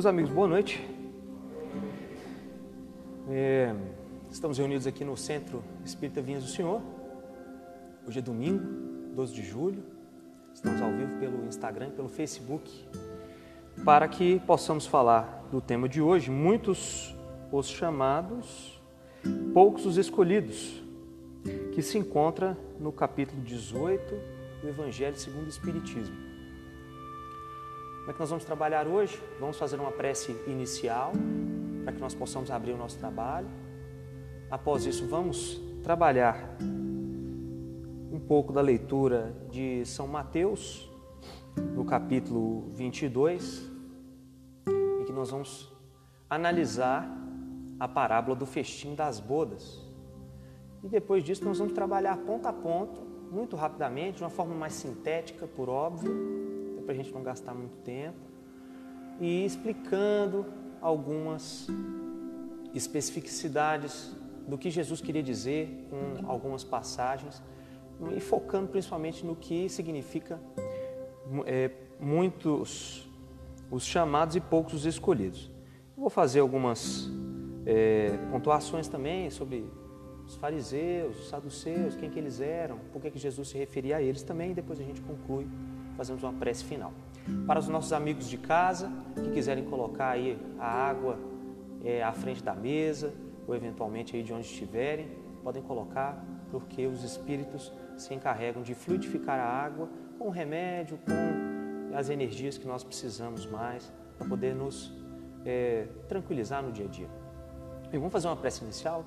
Meus amigos, boa noite. É, estamos reunidos aqui no Centro Espírita Vinhas do Senhor. Hoje é domingo, 12 de julho. Estamos ao vivo pelo Instagram e pelo Facebook para que possamos falar do tema de hoje. Muitos os chamados, poucos os escolhidos, que se encontra no capítulo 18 do Evangelho segundo o Espiritismo. Como é que nós vamos trabalhar hoje? Vamos fazer uma prece inicial para que nós possamos abrir o nosso trabalho. Após isso, vamos trabalhar um pouco da leitura de São Mateus, no capítulo 22, em que nós vamos analisar a parábola do festim das bodas. E depois disso, nós vamos trabalhar ponto a ponto, muito rapidamente, de uma forma mais sintética, por óbvio, para a gente não gastar muito tempo, e explicando algumas especificidades do que Jesus queria dizer com algumas passagens e focando principalmente no que significa é, muitos os chamados e poucos os escolhidos. vou fazer algumas é, pontuações também sobre os fariseus, os saduceus, quem que eles eram, por que, que Jesus se referia a eles também, e depois a gente conclui fazemos uma prece final. Para os nossos amigos de casa que quiserem colocar aí a água é, à frente da mesa ou eventualmente aí de onde estiverem, podem colocar porque os espíritos se encarregam de fluidificar a água com o remédio, com as energias que nós precisamos mais para poder nos é, tranquilizar no dia a dia. E vamos fazer uma prece inicial?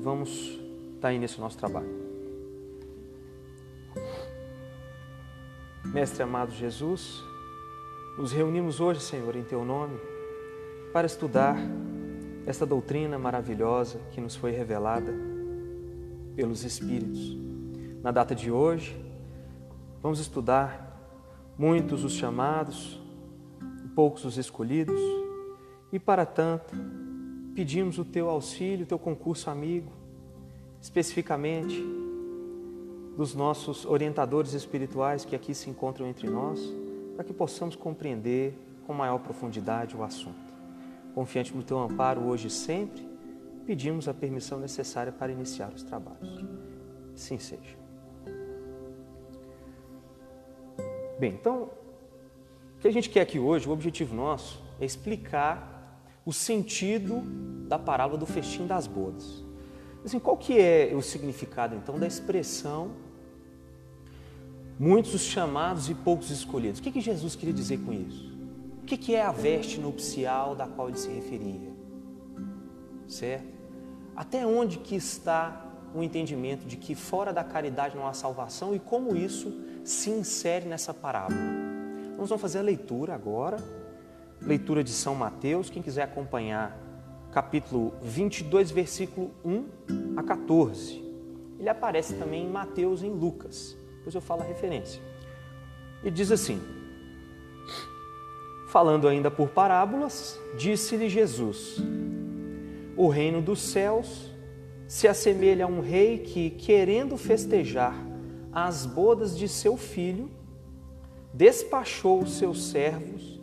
Vamos estar aí nesse nosso trabalho. Mestre amado Jesus, nos reunimos hoje, Senhor, em Teu nome, para estudar esta doutrina maravilhosa que nos foi revelada pelos Espíritos. Na data de hoje, vamos estudar muitos os chamados, poucos os escolhidos, e para tanto, pedimos o Teu auxílio, o Teu concurso amigo, especificamente dos nossos orientadores espirituais que aqui se encontram entre nós, para que possamos compreender com maior profundidade o assunto. Confiante no teu amparo hoje e sempre, pedimos a permissão necessária para iniciar os trabalhos. Sim seja. Bem, então, o que a gente quer aqui hoje, o objetivo nosso é explicar o sentido da parábola do festim das bodas. Assim, qual que é o significado então da expressão Muitos os chamados e poucos escolhidos. O que, que Jesus queria dizer com isso? O que, que é a veste nupcial da qual ele se referia? Certo? Até onde que está o entendimento de que fora da caridade não há salvação e como isso se insere nessa parábola? Nós vamos fazer a leitura agora, leitura de São Mateus, quem quiser acompanhar, capítulo 22, versículo 1 a 14. Ele aparece também em Mateus e em Lucas depois eu falo a referência. E diz assim: Falando ainda por parábolas, disse-lhe Jesus: O reino dos céus se assemelha a um rei que, querendo festejar as bodas de seu filho, despachou os seus servos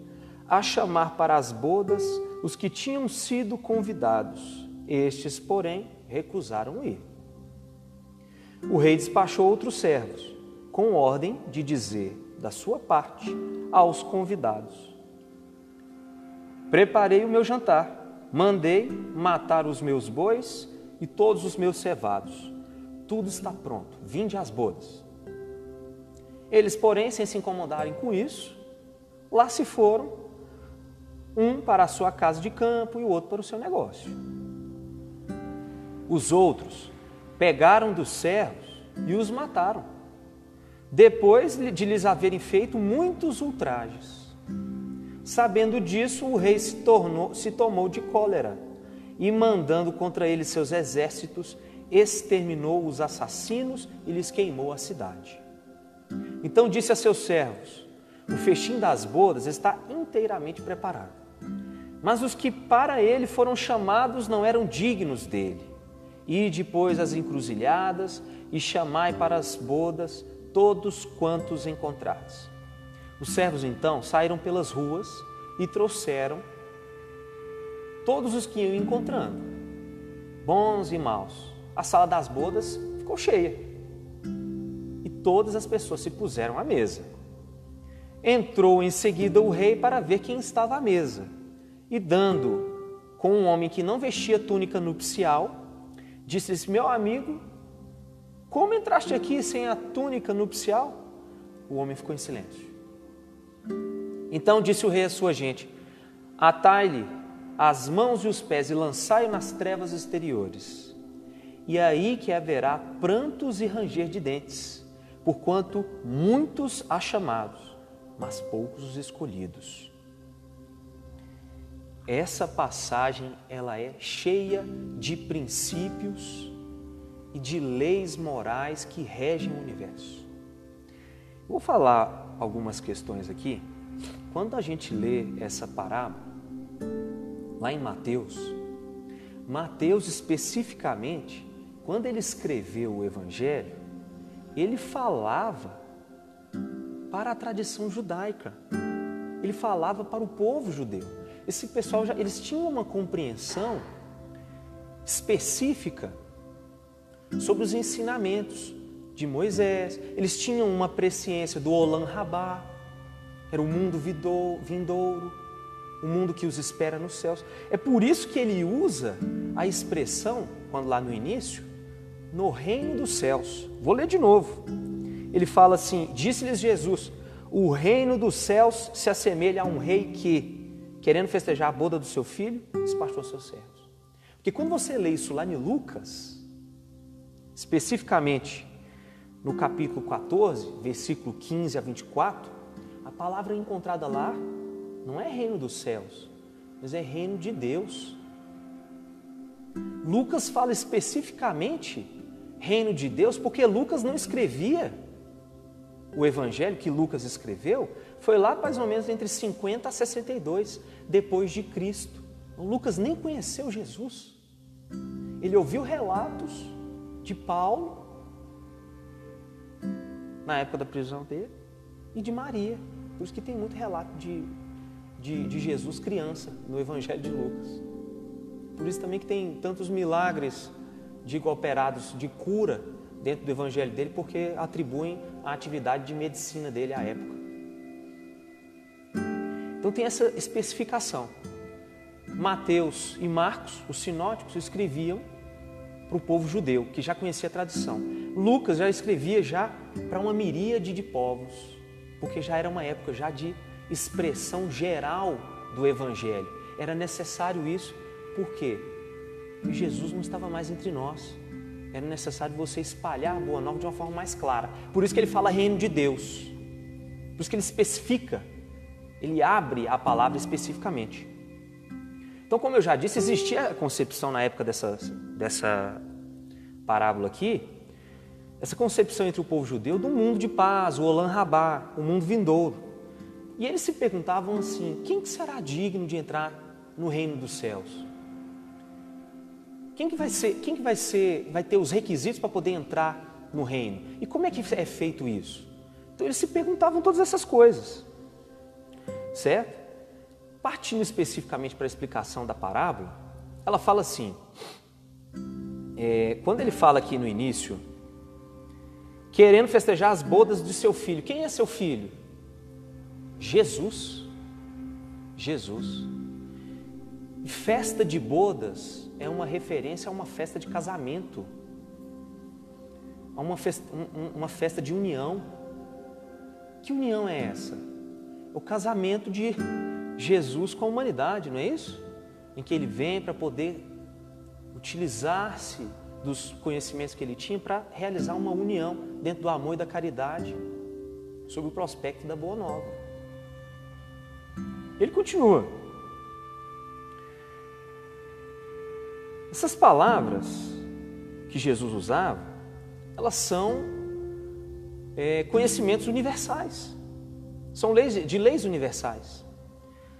a chamar para as bodas os que tinham sido convidados. Estes, porém, recusaram ir. O rei despachou outros servos com ordem de dizer da sua parte aos convidados: Preparei o meu jantar, mandei matar os meus bois e todos os meus cevados. Tudo está pronto, vinde às bodas. Eles, porém, sem se incomodarem com isso, lá se foram, um para a sua casa de campo e o outro para o seu negócio. Os outros pegaram dos servos e os mataram depois de lhes haverem feito muitos ultrajes. Sabendo disso, o rei se, tornou, se tomou de cólera e, mandando contra eles seus exércitos, exterminou os assassinos e lhes queimou a cidade. Então disse a seus servos: O festim das bodas está inteiramente preparado. Mas os que para ele foram chamados não eram dignos dele. E depois as encruzilhadas e chamai para as bodas todos quantos encontrados. Os servos então saíram pelas ruas e trouxeram todos os que iam encontrando, bons e maus. A sala das bodas ficou cheia e todas as pessoas se puseram à mesa. Entrou em seguida o rei para ver quem estava à mesa e, dando com um homem que não vestia túnica nupcial, disse-lhes: Meu amigo, como entraste aqui sem a túnica nupcial? O homem ficou em silêncio. Então disse o rei à sua gente: Atai-lhe as mãos e os pés e lançai-o nas trevas exteriores. E é aí que haverá prantos e ranger de dentes, porquanto muitos há chamados, mas poucos os escolhidos. Essa passagem ela é cheia de princípios e de leis morais que regem o universo. Vou falar algumas questões aqui. Quando a gente lê essa parábola, lá em Mateus, Mateus especificamente, quando ele escreveu o Evangelho, ele falava para a tradição judaica, ele falava para o povo judeu. Esse pessoal já, eles tinham uma compreensão específica sobre os ensinamentos de Moisés, eles tinham uma presciência do Olam Rabá, era o mundo vindouro, o mundo que os espera nos céus. É por isso que ele usa a expressão, quando lá no início, no reino dos céus. Vou ler de novo. Ele fala assim: Disse-lhes Jesus: O reino dos céus se assemelha a um rei que, querendo festejar a boda do seu filho, despachou seus servos. Porque quando você lê isso lá em Lucas, especificamente no capítulo 14, versículo 15 a 24, a palavra encontrada lá não é reino dos céus, mas é reino de Deus. Lucas fala especificamente reino de Deus porque Lucas não escrevia o evangelho que Lucas escreveu, foi lá mais ou menos entre 50 a 62 depois de Cristo. Lucas nem conheceu Jesus. Ele ouviu relatos de Paulo na época da prisão dele e de Maria. Por isso que tem muito relato de, de, de Jesus criança no Evangelho de Lucas. Por isso também que tem tantos milagres, digo, operados de cura dentro do Evangelho dele, porque atribuem a atividade de medicina dele à época. Então tem essa especificação. Mateus e Marcos, os sinóticos, escreviam para o povo judeu, que já conhecia a tradição. Lucas já escrevia já para uma miríade de povos, porque já era uma época já de expressão geral do evangelho. Era necessário isso? Porque Jesus não estava mais entre nós. Era necessário você espalhar a boa nova de uma forma mais clara. Por isso que ele fala reino de Deus. Por isso que ele especifica. Ele abre a palavra especificamente. Então, como eu já disse, existia a concepção na época dessa, dessa parábola aqui, essa concepção entre o povo judeu do mundo de paz, o Olam Rabá, o mundo vindouro. E eles se perguntavam assim: quem será digno de entrar no reino dos céus? Quem que vai ser, quem que vai ser, vai ter os requisitos para poder entrar no reino? E como é que é feito isso? Então eles se perguntavam todas essas coisas. Certo? Partindo especificamente para a explicação da parábola, ela fala assim: é, quando ele fala aqui no início, querendo festejar as bodas de seu filho, quem é seu filho? Jesus. Jesus. Festa de bodas é uma referência a uma festa de casamento, a uma festa, uma festa de união. Que união é essa? O casamento de Jesus com a humanidade, não é isso? Em que ele vem para poder utilizar-se dos conhecimentos que ele tinha para realizar uma união dentro do amor e da caridade sob o prospecto da boa nova. Ele continua. Essas palavras que Jesus usava, elas são é, conhecimentos universais, são leis de leis universais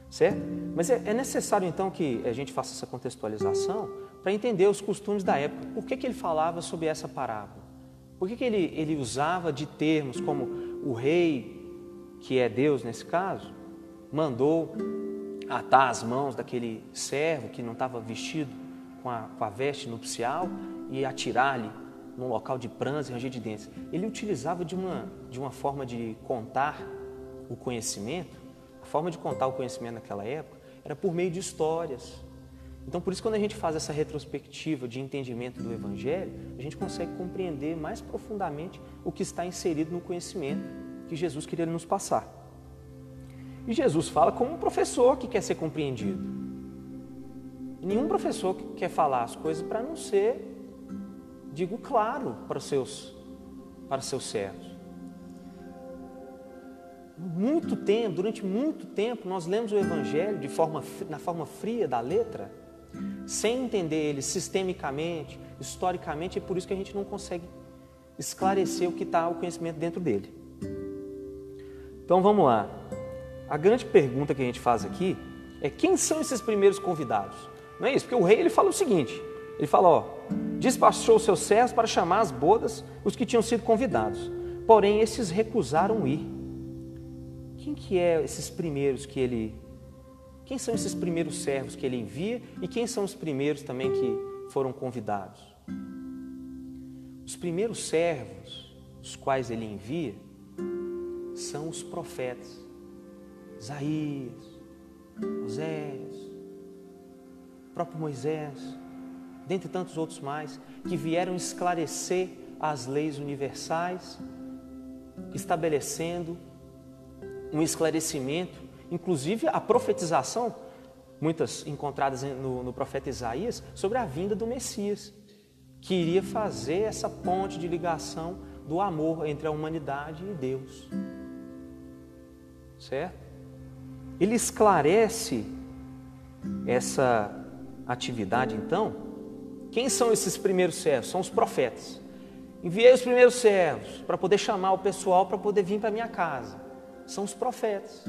certo? Mas é, é necessário então que a gente faça essa contextualização para entender os costumes da época. Por que, que ele falava sobre essa parábola? Por que, que ele, ele usava de termos como o rei, que é Deus nesse caso, mandou atar as mãos daquele servo que não estava vestido com a, com a veste nupcial e atirar-lhe num local de prantos e ranger de dentes. Ele utilizava de uma, de uma forma de contar o conhecimento, a forma de contar o conhecimento naquela época era por meio de histórias. Então, por isso, quando a gente faz essa retrospectiva de entendimento do Evangelho, a gente consegue compreender mais profundamente o que está inserido no conhecimento que Jesus queria nos passar. E Jesus fala como um professor que quer ser compreendido. nenhum professor quer falar as coisas para não ser, digo claro, para os seus, para seus servos. Muito tempo, durante muito tempo, nós lemos o Evangelho de forma, na forma fria da letra, sem entender ele sistemicamente, historicamente, é por isso que a gente não consegue esclarecer o que está o conhecimento dentro dele. Então vamos lá. A grande pergunta que a gente faz aqui é quem são esses primeiros convidados? Não é isso? Porque o rei ele fala o seguinte: ele fala, ó, despachou seus servos para chamar às bodas os que tinham sido convidados. Porém, esses recusaram ir. Quem que é esses primeiros que ele quem são esses primeiros servos que ele envia e quem são os primeiros também que foram convidados? Os primeiros servos, os quais ele envia, são os profetas. Isaías, Moisés, próprio Moisés, dentre tantos outros mais, que vieram esclarecer as leis universais, estabelecendo um esclarecimento inclusive a profetização, muitas encontradas no, no profeta Isaías, sobre a vinda do Messias, que iria fazer essa ponte de ligação do amor entre a humanidade e Deus. Certo? Ele esclarece essa atividade, então. Quem são esses primeiros servos? São os profetas. Enviei os primeiros servos para poder chamar o pessoal para poder vir para minha casa. São os profetas.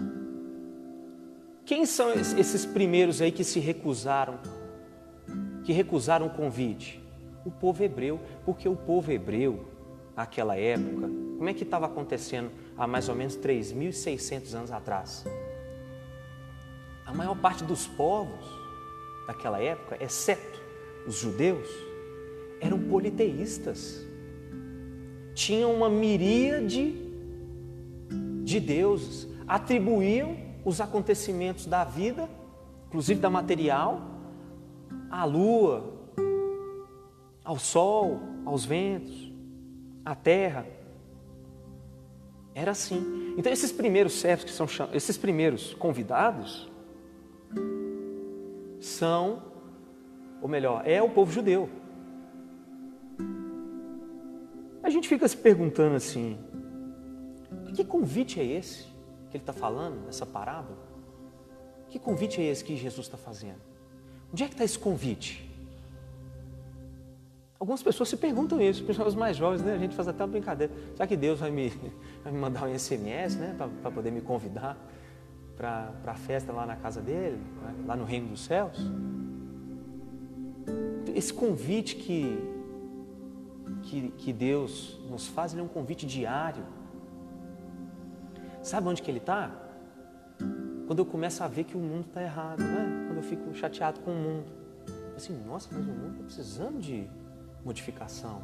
Quem são esses primeiros aí que se recusaram, que recusaram o convite? O povo hebreu, porque o povo hebreu, naquela época, como é que estava acontecendo há mais ou menos 3.600 anos atrás? A maior parte dos povos daquela época, exceto os judeus, eram politeístas. Tinham uma miríade de deuses, atribuíam os acontecimentos da vida, inclusive da material, à lua, ao sol, aos ventos, à terra. Era assim. Então esses primeiros servos que são esses primeiros convidados são, ou melhor, é o povo judeu. A gente fica se perguntando assim: que convite é esse? que ele está falando, nessa parábola? Que convite é esse que Jesus está fazendo? Onde é que está esse convite? Algumas pessoas se perguntam isso, pessoas mais jovens, né? A gente faz até uma brincadeira. Será que Deus vai me, vai me mandar um SMS, né? Para poder me convidar para a festa lá na casa dele, né? lá no reino dos céus? Esse convite que, que, que Deus nos faz, ele é um convite diário. Sabe onde que ele está? Quando eu começo a ver que o mundo está errado, né? quando eu fico chateado com o mundo. Assim, nossa, mas o mundo está precisando de modificação.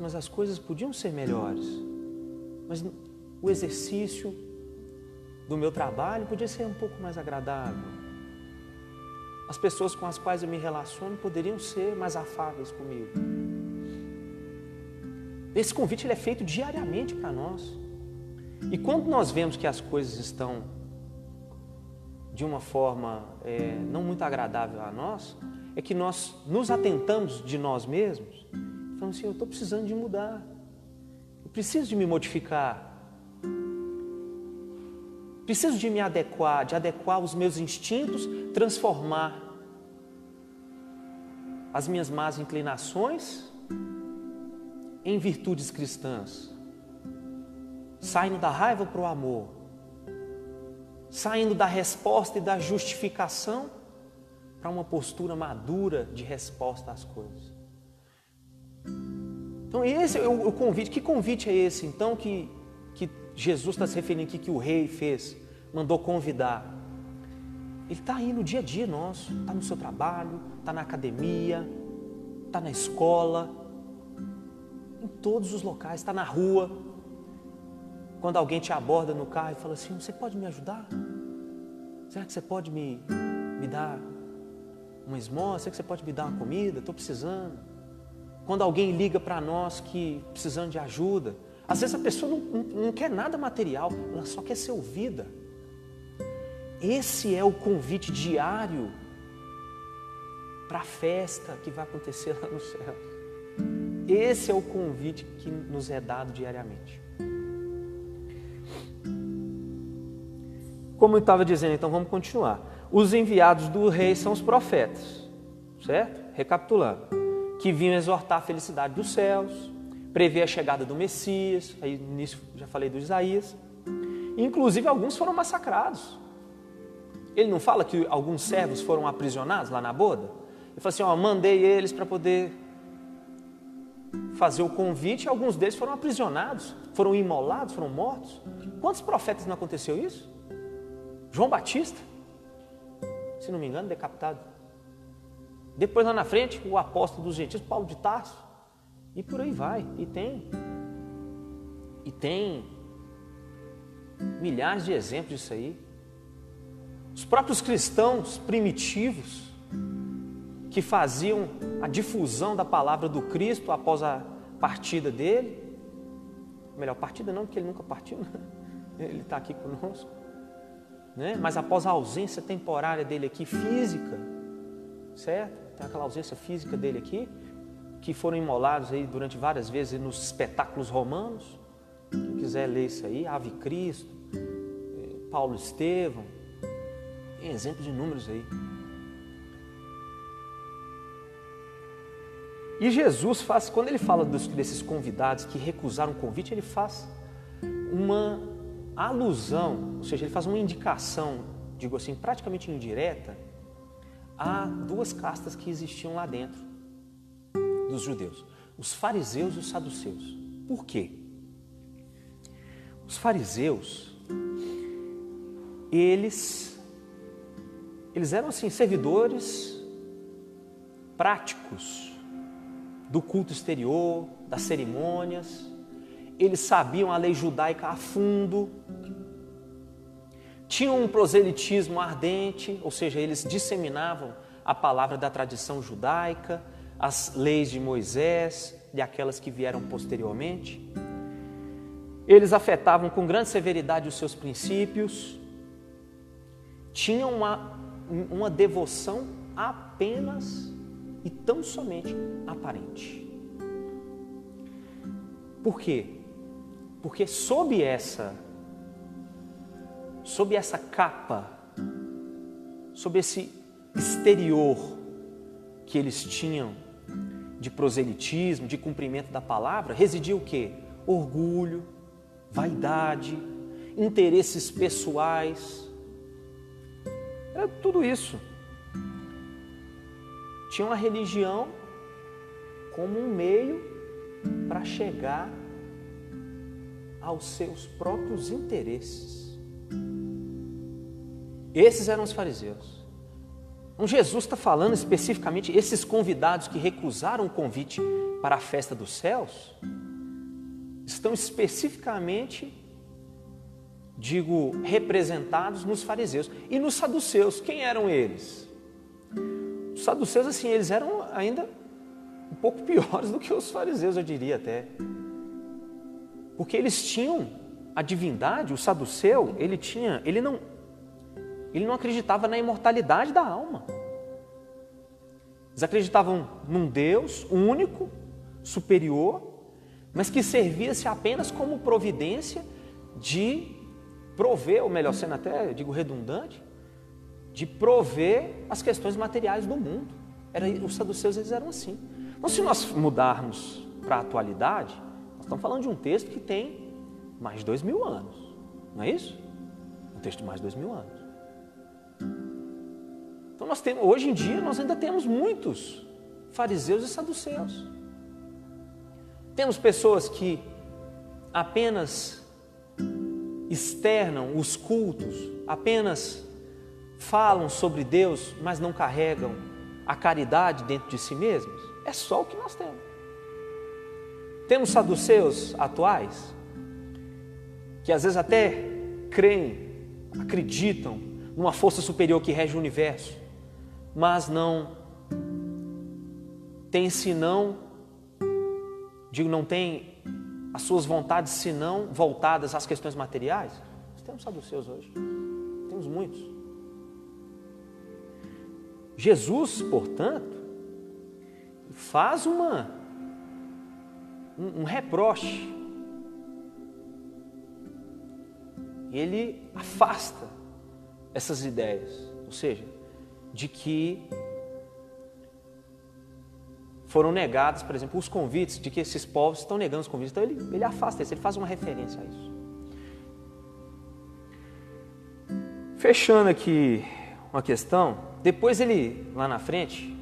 Mas as coisas podiam ser melhores. Mas o exercício do meu trabalho podia ser um pouco mais agradável. As pessoas com as quais eu me relaciono poderiam ser mais afáveis comigo. Esse convite ele é feito diariamente para nós. E quando nós vemos que as coisas estão de uma forma é, não muito agradável a nós, é que nós nos atentamos de nós mesmos falamos assim: eu estou precisando de mudar, eu preciso de me modificar, preciso de me adequar, de adequar os meus instintos, transformar as minhas más inclinações em virtudes cristãs saindo da raiva para o amor, saindo da resposta e da justificação para uma postura madura de resposta às coisas. Então, esse é o convite. Que convite é esse, então, que, que Jesus está se referindo aqui, que o rei fez, mandou convidar? Ele está aí no dia a dia nosso, está no seu trabalho, está na academia, está na escola, em todos os locais, está na rua. Quando alguém te aborda no carro e fala assim: Você pode me ajudar? Será que você pode me, me dar uma esmola? Será que você pode me dar uma comida? Estou precisando. Quando alguém liga para nós que precisando de ajuda, às vezes a pessoa não, não, não quer nada material, ela só quer ser ouvida. Esse é o convite diário para a festa que vai acontecer lá no céu. Esse é o convite que nos é dado diariamente. Como eu estava dizendo, então vamos continuar. Os enviados do rei são os profetas, certo? Recapitulando, que vinham exortar a felicidade dos céus, prever a chegada do Messias, aí nisso já falei do Isaías. Inclusive alguns foram massacrados. Ele não fala que alguns servos foram aprisionados lá na boda? Ele fala assim: ó, mandei eles para poder fazer o convite, e alguns deles foram aprisionados, foram imolados, foram mortos. Quantos profetas não aconteceu isso? João Batista, se não me engano, decapitado. Depois lá na frente, o apóstolo dos gentios, Paulo de Tarso. E por aí vai. E tem. E tem milhares de exemplos disso aí. Os próprios cristãos primitivos que faziam a difusão da palavra do Cristo após a partida dele. Melhor, partida não, porque ele nunca partiu, né? ele está aqui conosco. Né? Mas após a ausência temporária dele aqui, física, certo? Tem aquela ausência física dele aqui, que foram imolados aí durante várias vezes nos espetáculos romanos. Quem quiser ler isso aí, Ave Cristo, eh, Paulo Estevão, tem exemplos de números aí. E Jesus faz, quando ele fala dos, desses convidados que recusaram o convite, ele faz uma alusão, ou seja, ele faz uma indicação, digo assim, praticamente indireta, a duas castas que existiam lá dentro dos judeus: os fariseus e os saduceus. Por quê? Os fariseus, eles, eles eram assim, servidores práticos do culto exterior, das cerimônias, eles sabiam a lei judaica a fundo, tinham um proselitismo ardente, ou seja, eles disseminavam a palavra da tradição judaica, as leis de Moisés e aquelas que vieram posteriormente. Eles afetavam com grande severidade os seus princípios, tinham uma, uma devoção apenas e tão somente aparente. Por quê? Porque sob essa sob essa capa, sob esse exterior que eles tinham de proselitismo, de cumprimento da palavra, residia o quê? Orgulho, vaidade, interesses pessoais. Era tudo isso. Tinha uma religião como um meio para chegar aos seus próprios interesses. Esses eram os fariseus. Então, Jesus está falando especificamente, esses convidados que recusaram o convite para a festa dos céus, estão especificamente, digo, representados nos fariseus e nos saduceus. Quem eram eles? Os saduceus, assim, eles eram ainda um pouco piores do que os fariseus, eu diria até. Porque eles tinham a divindade, o saduceu, ele tinha, ele não, ele não acreditava na imortalidade da alma. Eles acreditavam num Deus único, superior, mas que servia-se apenas como providência de prover, ou melhor sendo até, digo redundante, de prover as questões materiais do mundo. Era, os saduceus eles eram assim. Então, se nós mudarmos para a atualidade, estamos falando de um texto que tem mais de dois mil anos, não é isso? Um texto de mais de dois mil anos. Então nós temos, hoje em dia nós ainda temos muitos fariseus e saduceus. Temos pessoas que apenas externam os cultos, apenas falam sobre Deus, mas não carregam a caridade dentro de si mesmos? É só o que nós temos. Temos saduceus atuais, que às vezes até creem, acreditam numa força superior que rege o universo, mas não tem senão, digo, não tem as suas vontades senão voltadas às questões materiais? Nós temos saduceus hoje, temos muitos. Jesus, portanto, faz uma um, um reproche. Ele afasta essas ideias, ou seja, de que foram negados, por exemplo, os convites, de que esses povos estão negando os convites. Então ele, ele afasta isso, ele faz uma referência a isso. Fechando aqui uma questão, depois ele, lá na frente,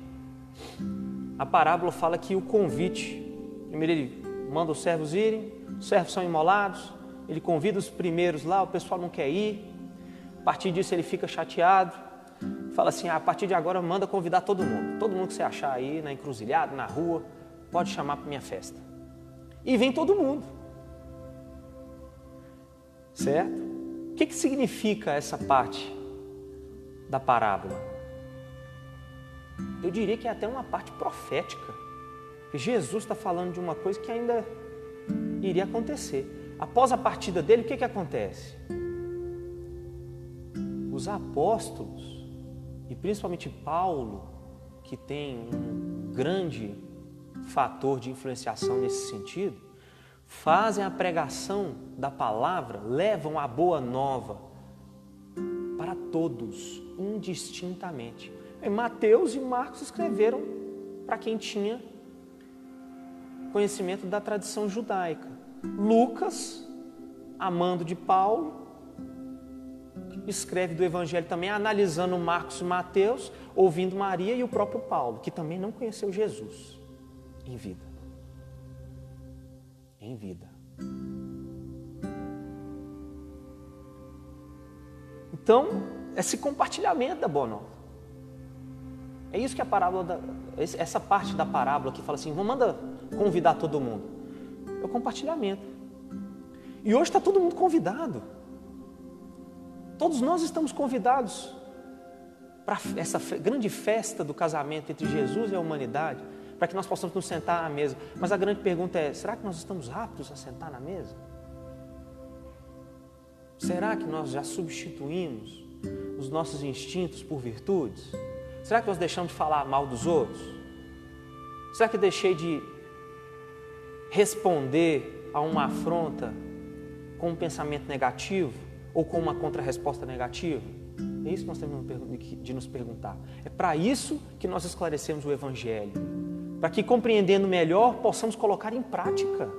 a parábola fala que o convite, primeiro ele manda os servos irem, os servos são imolados, ele convida os primeiros lá, o pessoal não quer ir, a partir disso ele fica chateado, fala assim: ah, a partir de agora manda convidar todo mundo. Todo mundo que você achar aí na encruzilhada, na rua, pode chamar para minha festa. E vem todo mundo. Certo? O que, que significa essa parte da parábola? Eu diria que é até uma parte profética. Jesus está falando de uma coisa que ainda iria acontecer. Após a partida dele, o que, que acontece? Os apóstolos e principalmente Paulo, que tem um grande fator de influenciação nesse sentido, fazem a pregação da palavra, levam a boa nova para todos, indistintamente. Mateus e Marcos escreveram para quem tinha conhecimento da tradição judaica. Lucas, amando de Paulo, escreve do Evangelho também analisando Marcos e Mateus, ouvindo Maria e o próprio Paulo, que também não conheceu Jesus em vida. Em vida. Então, esse compartilhamento da boa nova. É isso que a parábola, da, essa parte da parábola que fala assim, vamos manda convidar todo mundo. É o compartilhamento. E hoje está todo mundo convidado. Todos nós estamos convidados para essa grande festa do casamento entre Jesus e a humanidade, para que nós possamos nos sentar à mesa. Mas a grande pergunta é: será que nós estamos aptos a sentar na mesa? Será que nós já substituímos os nossos instintos por virtudes? Será que nós deixamos de falar mal dos outros? Será que deixei de responder a uma afronta com um pensamento negativo? ou com uma contrarresposta negativa? É isso que nós temos de nos perguntar. É para isso que nós esclarecemos o Evangelho. Para que, compreendendo melhor, possamos colocar em prática.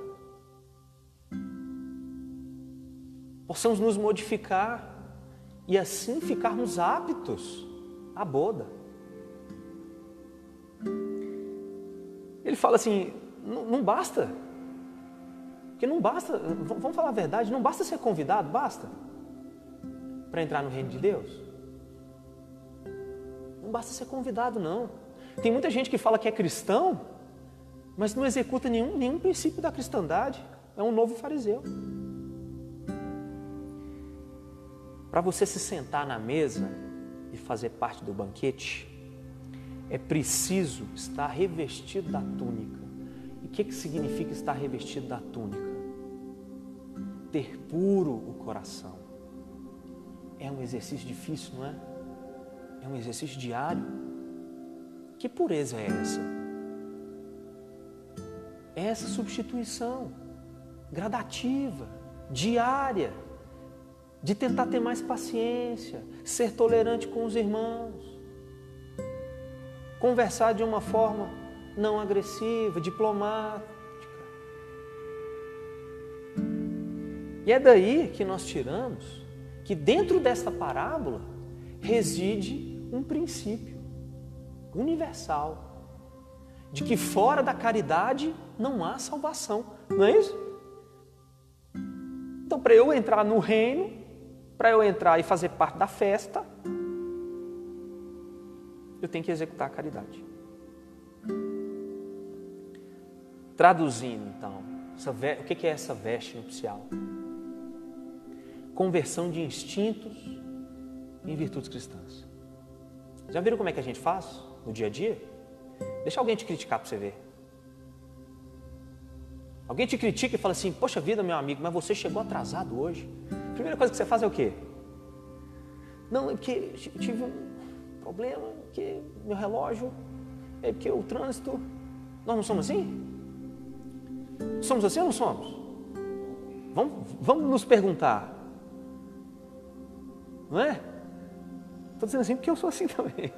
Possamos nos modificar e assim ficarmos aptos à boda. Fala assim: não, basta. Porque não basta, vamos falar a verdade, não basta ser convidado, basta para entrar no reino de Deus? Não basta ser convidado, não. Tem muita gente que fala que é cristão, mas não executa nenhum, nenhum princípio da cristandade. É um novo fariseu. Para você se sentar na mesa e fazer parte do banquete, é preciso estar revestido da túnica. E o que, que significa estar revestido da túnica? Ter puro o coração. É um exercício difícil, não é? É um exercício diário. Que pureza é essa? É essa substituição gradativa, diária, de tentar ter mais paciência, ser tolerante com os irmãos, conversar de uma forma não agressiva, diplomática. E é daí que nós tiramos que dentro desta parábola reside um princípio universal de que fora da caridade não há salvação, não é isso? Então, para eu entrar no reino, para eu entrar e fazer parte da festa, eu tenho que executar a caridade. Traduzindo, então, o que é essa veste nupcial? Conversão de instintos em virtudes cristãs. Já viram como é que a gente faz no dia a dia? Deixa alguém te criticar para você ver. Alguém te critica e fala assim: Poxa vida, meu amigo, mas você chegou atrasado hoje. A primeira coisa que você faz é o quê? Não, é porque tive um problema, que meu relógio, é porque o trânsito. Nós não somos assim? Somos assim ou não somos? Vamos, vamos nos perguntar. Não é? Estou dizendo assim porque eu sou assim também.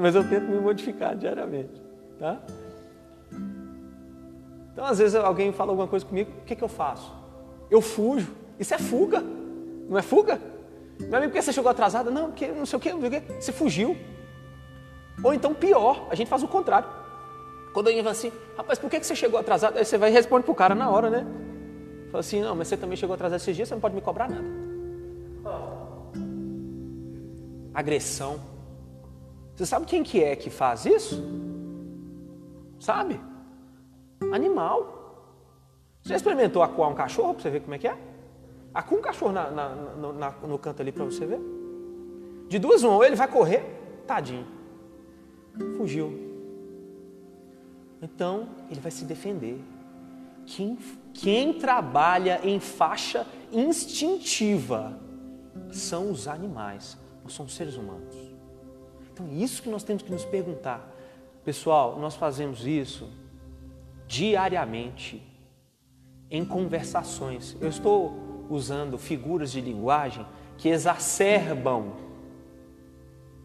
Mas eu tento me modificar diariamente. Tá? Então, às vezes, alguém fala alguma coisa comigo, o que, que eu faço? Eu fujo. Isso é fuga. Não é fuga? Não é porque você chegou atrasada, não, porque não sei o que, não sei o que. Você fugiu. Ou então, pior, a gente faz o contrário. Quando alguém fala assim, rapaz, por que você chegou atrasado? Aí você vai e responde pro cara na hora, né? Fala assim, não, mas você também chegou atrasado esses dias, você não pode me cobrar nada. Agressão. Você sabe quem que é que faz isso? Sabe? Animal. Você experimentou acuar um cachorro para você ver como é que é? Acua um cachorro na, na, na, no canto ali para você ver. De duas uma, ou ele vai correr, tadinho. Fugiu. Então, ele vai se defender. Quem, quem trabalha em faixa instintiva são os animais, não são os seres humanos. Então, isso que nós temos que nos perguntar. Pessoal, nós fazemos isso diariamente em conversações. Eu estou usando figuras de linguagem que exacerbam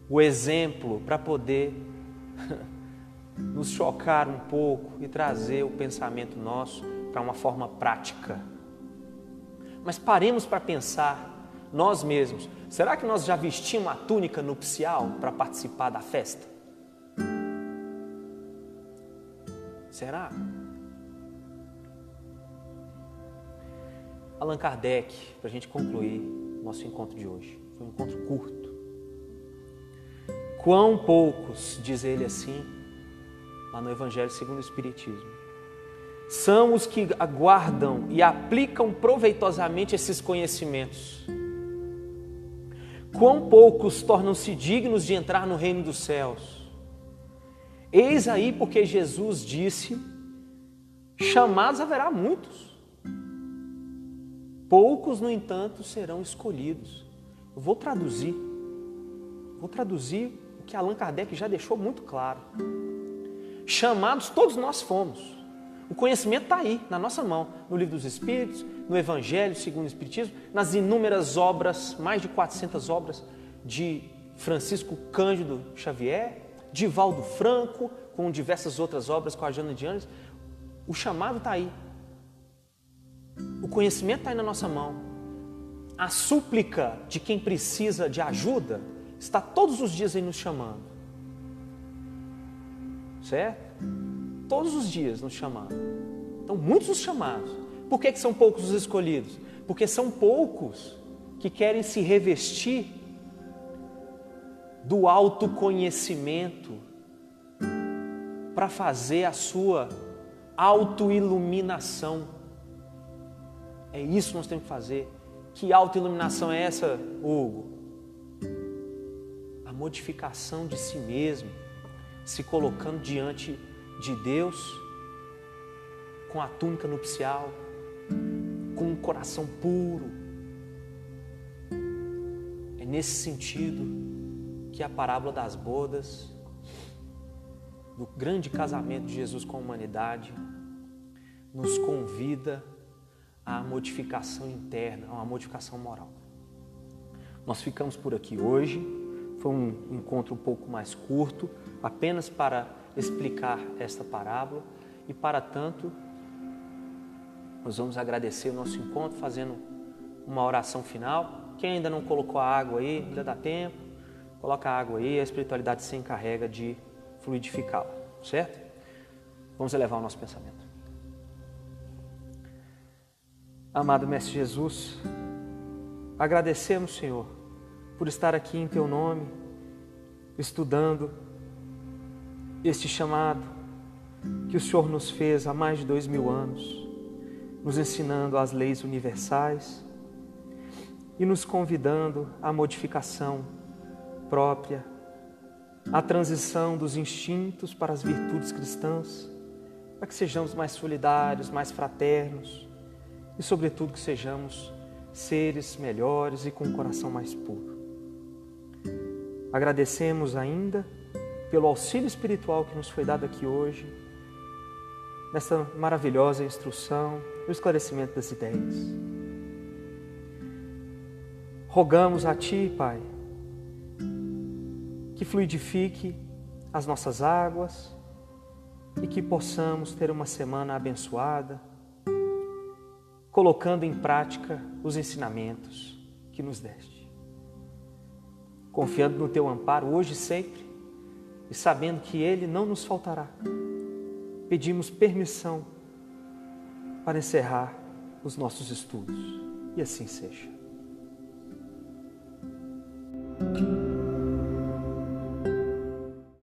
o exemplo para poder nos chocar um pouco e trazer o pensamento nosso para uma forma prática. Mas paremos para pensar nós mesmos. Será que nós já vestimos a túnica nupcial para participar da festa? Será? Allan Kardec, para a gente concluir nosso encontro de hoje. Foi um encontro curto. Quão poucos, diz ele assim, lá no Evangelho segundo o Espiritismo, são os que aguardam e aplicam proveitosamente esses conhecimentos. Quão poucos tornam-se dignos de entrar no reino dos céus. Eis aí porque Jesus disse: chamados haverá muitos, poucos, no entanto, serão escolhidos. Eu vou traduzir, vou traduzir o que Allan Kardec já deixou muito claro. Chamados todos nós fomos. O conhecimento está aí, na nossa mão, no Livro dos Espíritos, no Evangelho segundo o Espiritismo, nas inúmeras obras, mais de 400 obras de Francisco Cândido Xavier, Divaldo Franco, com diversas outras obras, com a Jana de Anos. O chamado está aí. O conhecimento está aí na nossa mão. A súplica de quem precisa de ajuda está todos os dias aí nos chamando. Certo? Todos os dias nos chamando. Então, muitos os chamados. Por que, que são poucos os escolhidos? Porque são poucos que querem se revestir do autoconhecimento para fazer a sua autoiluminação. É isso que nós temos que fazer. Que autoiluminação é essa, Hugo? A modificação de si mesmo, se colocando diante de Deus com a túnica nupcial, com um coração puro. É nesse sentido que a parábola das bodas, do grande casamento de Jesus com a humanidade, nos convida à modificação interna, a uma modificação moral. Nós ficamos por aqui hoje. Foi um encontro um pouco mais curto, apenas para explicar esta parábola e para tanto nós vamos agradecer o nosso encontro fazendo uma oração final. Quem ainda não colocou a água aí, ainda dá tempo. Coloca a água aí, a espiritualidade se encarrega de fluidificá-la, certo? Vamos elevar o nosso pensamento. Amado Mestre Jesus, agradecemos, Senhor, por estar aqui em Teu nome, estudando este chamado que o Senhor nos fez há mais de dois mil anos, nos ensinando as leis universais e nos convidando à modificação própria, à transição dos instintos para as virtudes cristãs, para que sejamos mais solidários, mais fraternos e, sobretudo, que sejamos seres melhores e com um coração mais puro. Agradecemos ainda pelo auxílio espiritual que nos foi dado aqui hoje, nessa maravilhosa instrução e o esclarecimento das ideias. Rogamos a Ti, Pai, que fluidifique as nossas águas e que possamos ter uma semana abençoada, colocando em prática os ensinamentos que nos deste. Confiando no Teu amparo hoje e sempre e sabendo que Ele não nos faltará, pedimos permissão para encerrar os nossos estudos. E assim seja.